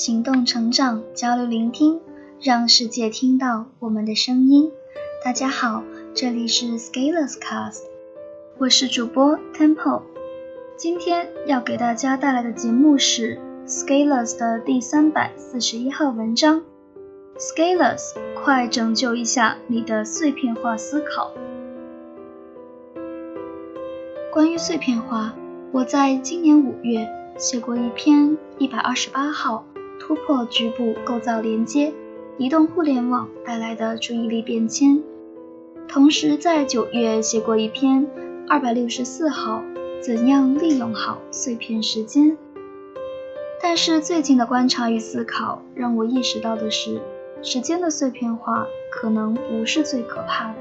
行动成长，交流聆听，让世界听到我们的声音。大家好，这里是 Scalers Cast，我是主播 Temple。今天要给大家带来的节目是 Scalers 的第三百四十一号文章。Scalers，快拯救一下你的碎片化思考。关于碎片化，我在今年五月写过一篇一百二十八号。突破局部构造连接，移动互联网带来的注意力变迁。同时，在九月写过一篇二百六十四号，怎样利用好碎片时间。但是最近的观察与思考让我意识到的是，时间的碎片化可能不是最可怕的，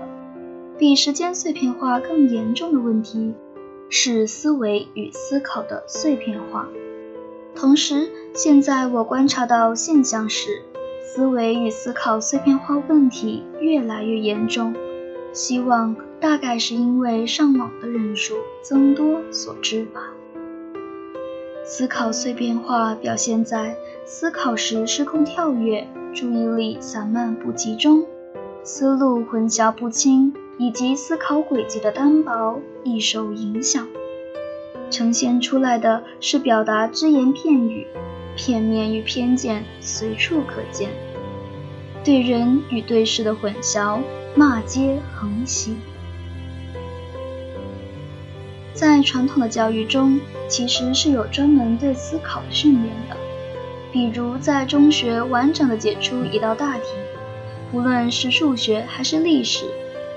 比时间碎片化更严重的问题是思维与思考的碎片化。同时，现在我观察到现象是，思维与思考碎片化问题越来越严重。希望大概是因为上网的人数增多所致吧。思考碎片化表现在思考时失控跳跃、注意力散漫不集中、思路混淆不清，以及思考轨迹的单薄易受影响。呈现出来的是表达只言片语，片面与偏见随处可见，对人与对事的混淆，骂街横行。在传统的教育中，其实是有专门对思考的训练的，比如在中学完整的解出一道大题，无论是数学还是历史，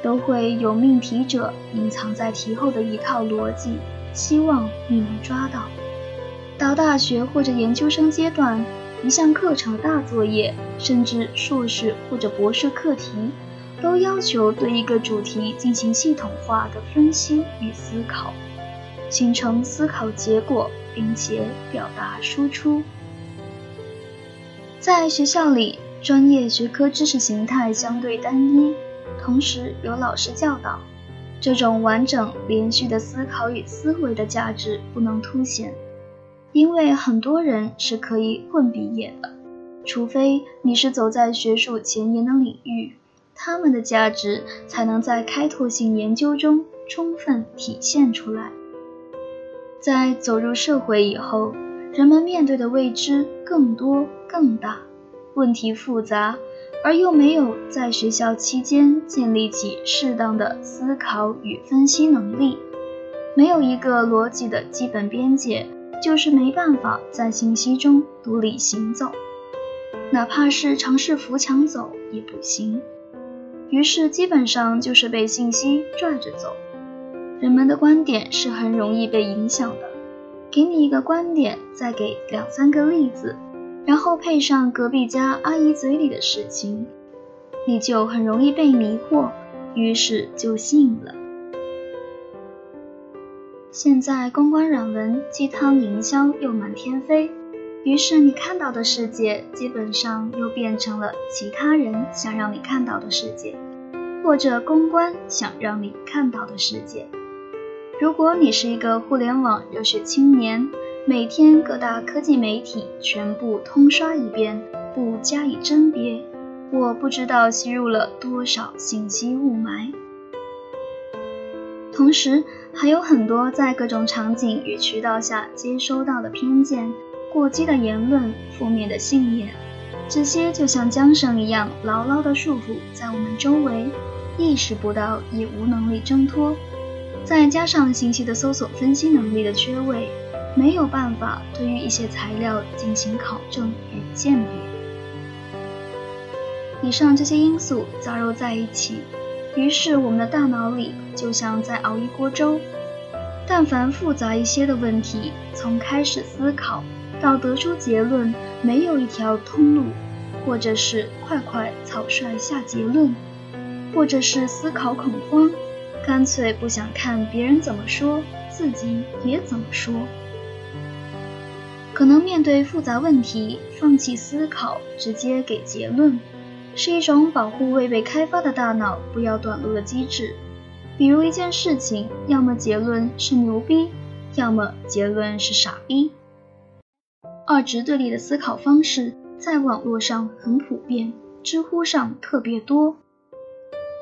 都会有命题者隐藏在题后的一套逻辑。希望你能抓到。到大学或者研究生阶段，一项课程大作业，甚至硕士或者博士课题，都要求对一个主题进行系统化的分析与思考，形成思考结果，并且表达输出。在学校里，专业学科知识形态相对单一，同时有老师教导。这种完整连续的思考与思维的价值不能凸显，因为很多人是可以混毕业的，除非你是走在学术前沿的领域，他们的价值才能在开拓性研究中充分体现出来。在走入社会以后，人们面对的未知更多更大，问题复杂。而又没有在学校期间建立起适当的思考与分析能力，没有一个逻辑的基本边界，就是没办法在信息中独立行走，哪怕是尝试扶墙走也不行。于是基本上就是被信息拽着走。人们的观点是很容易被影响的，给你一个观点，再给两三个例子。然后配上隔壁家阿姨嘴里的事情，你就很容易被迷惑，于是就信了。现在公关软文、鸡汤营销又满天飞，于是你看到的世界基本上又变成了其他人想让你看到的世界，或者公关想让你看到的世界。如果你是一个互联网热血青年，每天各大科技媒体全部通刷一遍，不加以甄别，我不知道吸入了多少信息雾霾。同时，还有很多在各种场景与渠道下接收到的偏见、过激的言论、负面的信念，这些就像缰绳一样牢牢地束缚在我们周围，意识不到也无能力挣脱。再加上信息的搜索分析能力的缺位。没有办法对于一些材料进行考证与鉴别。以上这些因素杂糅在一起，于是我们的大脑里就像在熬一锅粥。但凡复杂一些的问题，从开始思考到得出结论，没有一条通路，或者是快快草率下结论，或者是思考恐慌，干脆不想看别人怎么说，自己也怎么说。可能面对复杂问题，放弃思考，直接给结论，是一种保护未被开发的大脑不要短路的机制。比如一件事情，要么结论是牛逼，要么结论是傻逼。二直对立的思考方式在网络上很普遍，知乎上特别多。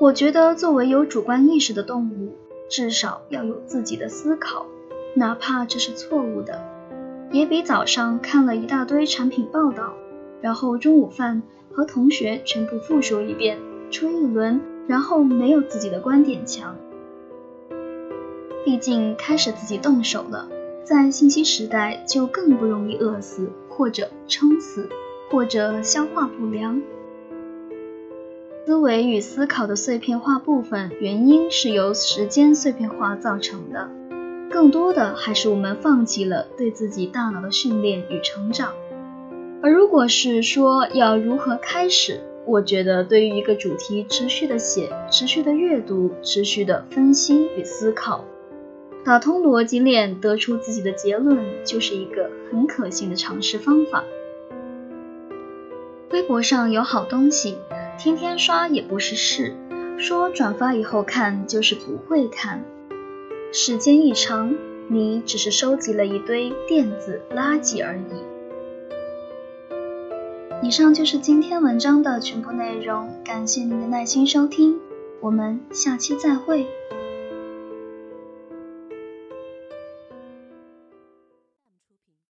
我觉得作为有主观意识的动物，至少要有自己的思考，哪怕这是错误的，也比早上看了一大堆产品报道，然后中午饭和同学全部复述一遍，吹一轮，然后没有自己的观点强。毕竟开始自己动手了。在信息时代，就更不容易饿死，或者撑死，或者消化不良。思维与思考的碎片化部分，原因是由时间碎片化造成的，更多的还是我们放弃了对自己大脑的训练与成长。而如果是说要如何开始，我觉得对于一个主题持续的写、持续的阅读、持续的分析与思考。打通逻辑链，得出自己的结论，就是一个很可行的尝试方法。微博上有好东西，天天刷也不是事，说转发以后看就是不会看。时间一长，你只是收集了一堆电子垃圾而已。以上就是今天文章的全部内容，感谢您的耐心收听，我们下期再会。